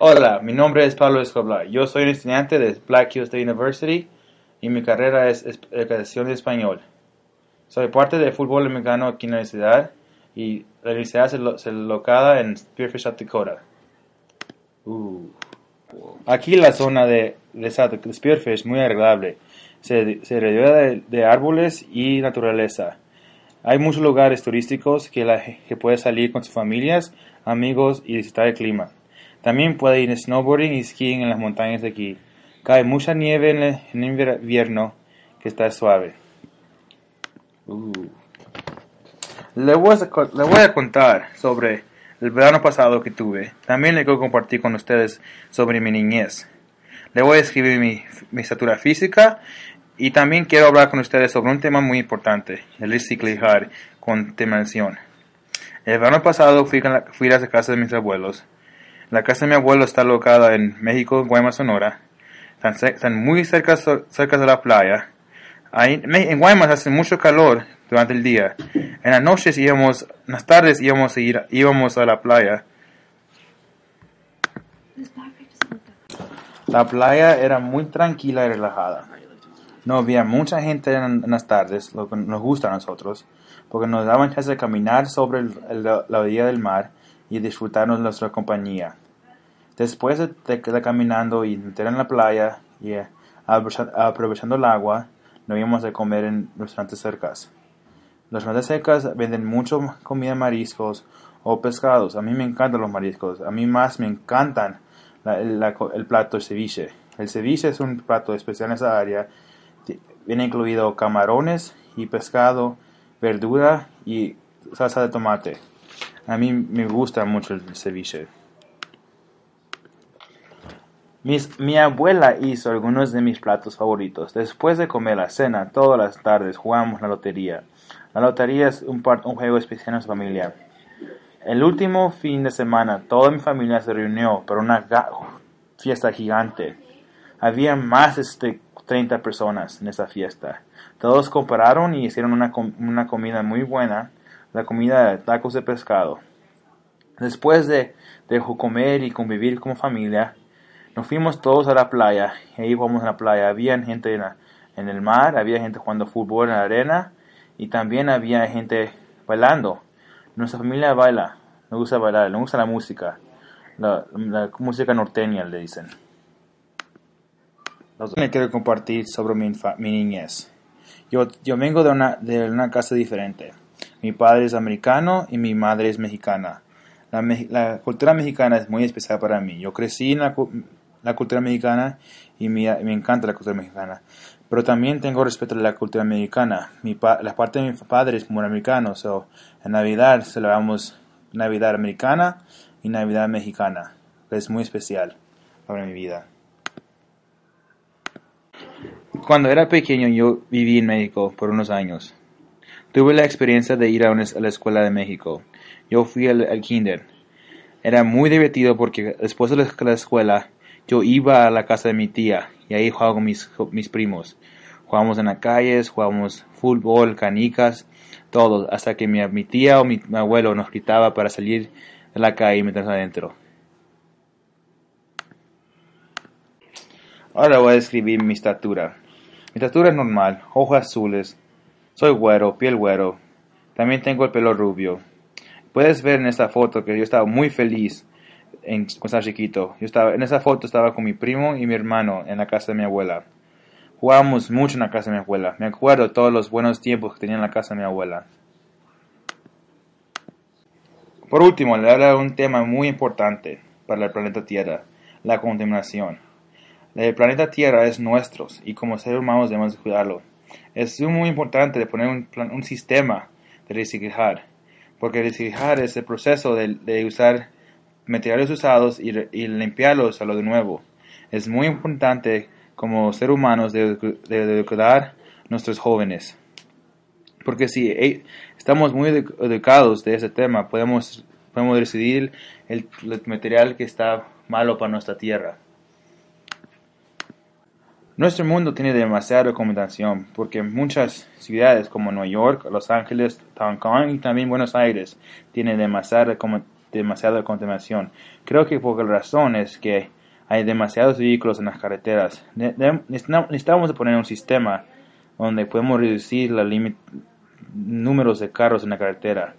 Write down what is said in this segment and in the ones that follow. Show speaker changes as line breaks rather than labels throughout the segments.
Hola, mi nombre es Pablo Escobar. Yo soy un estudiante de Black Hills State University y mi carrera es educación de español. Soy parte del fútbol americano aquí en la universidad y la universidad se, lo- se locada en Spearfish, South Dakota. Uh. Aquí la zona de, de Spearfish es muy agradable. Se, se de, de árboles y naturaleza. Hay muchos lugares turísticos que, la, que puede salir con sus familias, amigos y disfrutar el clima. También puede ir snowboarding y skiing en las montañas de aquí. Cae mucha nieve en el, invierno que está suave. Uh. Le, voy a, contar sobre el verano pasado que tuve. También le quiero compartir con ustedes sobre mi niñez. Le voy a escribir mi, estatura física y también quiero hablar con ustedes sobre un tema muy importante, el reciclar con contaminación. El verano pasado fui a la casa de mis abuelos. La casa de mi abuelo está locada en México, Guaymas, Sonora. Están, están muy cerca, cerca de la playa. Ahí, en Guaymas hace mucho calor durante el día. En las noches íbamos, en las tardes íbamos a ir, íbamos a la playa. La playa era muy tranquila y relajada. No había mucha gente en, en las tardes, lo que nos gusta a nosotros, porque nos daban chance de caminar sobre el- el- la orilla del mar y disfrutar de nuestra compañía. Después de, de- caminando y meter en la playa y eh, aprovecha- aprovechando el agua, nos íbamos a comer en restaurantes cercas. Los restaurantes cercas venden mucho comida mariscos o pescados. A mí me encantan los mariscos. A mí más me encantan el, plato de ceviche. El ceviche es un plato especial en esa área. Viene incluido camarones y pescado, verdura y salsa de tomate. A mí me gusta mucho el ceviche. Mi abuela hizo algunos de mis platos favoritos. Después de comer la cena, todas las tardes jugamos la lotería. La lotería es un, juego especial en nuestra familia. El último fin de semana, toda mi familia se reunió para una fiesta gigante. Había más de 30 personas en esa fiesta. Todos compararon y hicieron una comida muy buena, la comida de tacos de pescado. Después de, de comer y convivir como familia, nos fuimos todos a la playa. Y ahí jugamos en la playa. Había gente en, el mar, había gente jugando fútbol en la arena y también había gente bailando. Nuestra familia baila, nos gusta bailar, nos gusta la música, la, música norteña le dicen. Me quiero compartir sobre mi, mi niñez. Yo, yo vengo de una, de una casa diferente. Mi padre es americano y mi madre es mexicana. La, la cultura mexicana es muy especial para mí. Yo crecí en la, la cultura mexicana y me, encanta la cultura mexicana. Pero también tengo respeto a la cultura mexicana. Mi pa- la parte de mi padre es muy americano. So, en Navidad celebramos Navidad americana y Navidad mexicana. Es muy especial para mi vida. Cuando era pequeño yo viví en México por unos años. Tuve la experiencia de ir a, una- a la escuela de México. Yo fui al, al kinder. Era muy divertido porque después de la escuela yo iba a la casa de mi tía y ahí jugaba con mis, mis primos. Jugábamos en las calles, jugábamos fútbol, canicas, todo, hasta que mi, mi tía o mi, mi abuelo nos gritaba para salir de la calle y meternos adentro. Ahora voy a describir mi estatura. Mi estatura es normal, ojos azules, soy güero, piel güero, también tengo el pelo rubio. Puedes ver en esta foto que yo estaba muy feliz en, cuando estaba chiquito. Yo estaba, en esa foto estaba con mi primo y mi hermano en la casa de mi abuela. Jugábamos mucho en la casa de mi abuela. Me acuerdo todos los buenos tiempos que tenía en la casa de mi abuela. Por último, le hablo de un tema muy importante para el planeta Tierra, la contaminación. El planeta Tierra es nuestro y como seres humanos debemos de cuidarlo. Es muy importante poner un, sistema de reciclar, porque reciclar es el proceso de usar materiales usados y, limpiarlos a lo de nuevo. Es muy importante como seres humanos de, de, de educar nuestros jóvenes. Porque si eh, estamos muy edu- educados de ese tema, podemos, podemos decidir el, el material que está malo para nuestra tierra. Nuestro mundo tiene demasiada contaminación porque muchas ciudades como Nueva York, Los Ángeles, Hong Kong y también Buenos Aires tienen demasiada demasiada contaminación. Creo que por la razón es que hay demasiados vehículos en las carreteras. Necesitamos poner un sistema donde podemos reducir el números de carros en la carretera,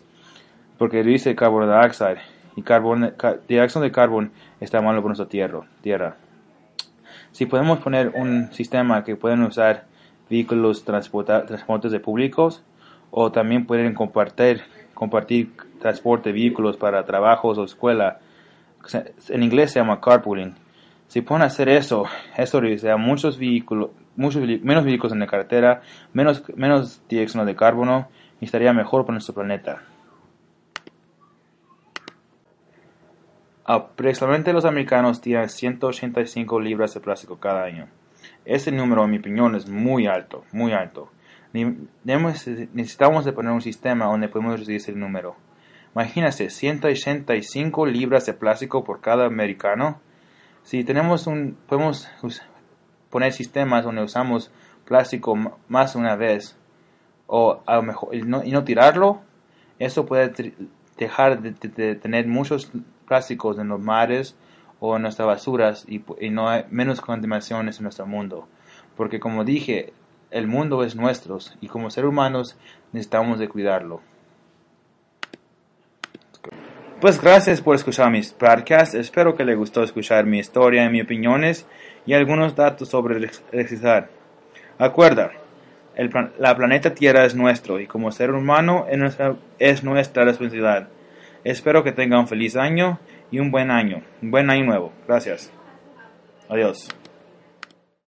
porque reduce el carbon dioxide y carbon, dióxido de carbono está malo por nuestra tierra. tierra. Si podemos poner un sistema que pueden usar vehículos transportes de públicos o también pueden compartir, compartir transporte de vehículos para trabajos o escuela, en inglés se llama carpooling. Si pueden hacer eso, eso reducirá muchos vehículos, muchos, menos vehículos en la carretera, menos, menos dióxido de carbono y estaría mejor para nuestro planeta. Aproximadamente los americanos tiran 185 libras de plástico cada año. Ese número, en mi opinión, es muy alto, muy alto. Necesitamos de poner un sistema donde podemos reducir ese número. Imagínense, 185 libras de plástico por cada americano. Si tenemos un, podemos poner sistemas donde usamos plástico más una vez o a lo mejor y no, tirarlo, eso puede dejar de tener muchos plásticos en los mares o en nuestras basuras y, no hay menos contaminaciones en nuestro mundo. Porque como dije, el mundo es nuestro y como seres humanos necesitamos de cuidarlo. Pues gracias por escuchar mis podcasts. Espero que les gustó escuchar mi historia y mis opiniones y algunos datos sobre electricidad. Acuerda, el la planeta Tierra es nuestro y como ser humano es nuestra responsabilidad. Espero que tengan un feliz año y un buen año, un buen año nuevo. Gracias. Adiós.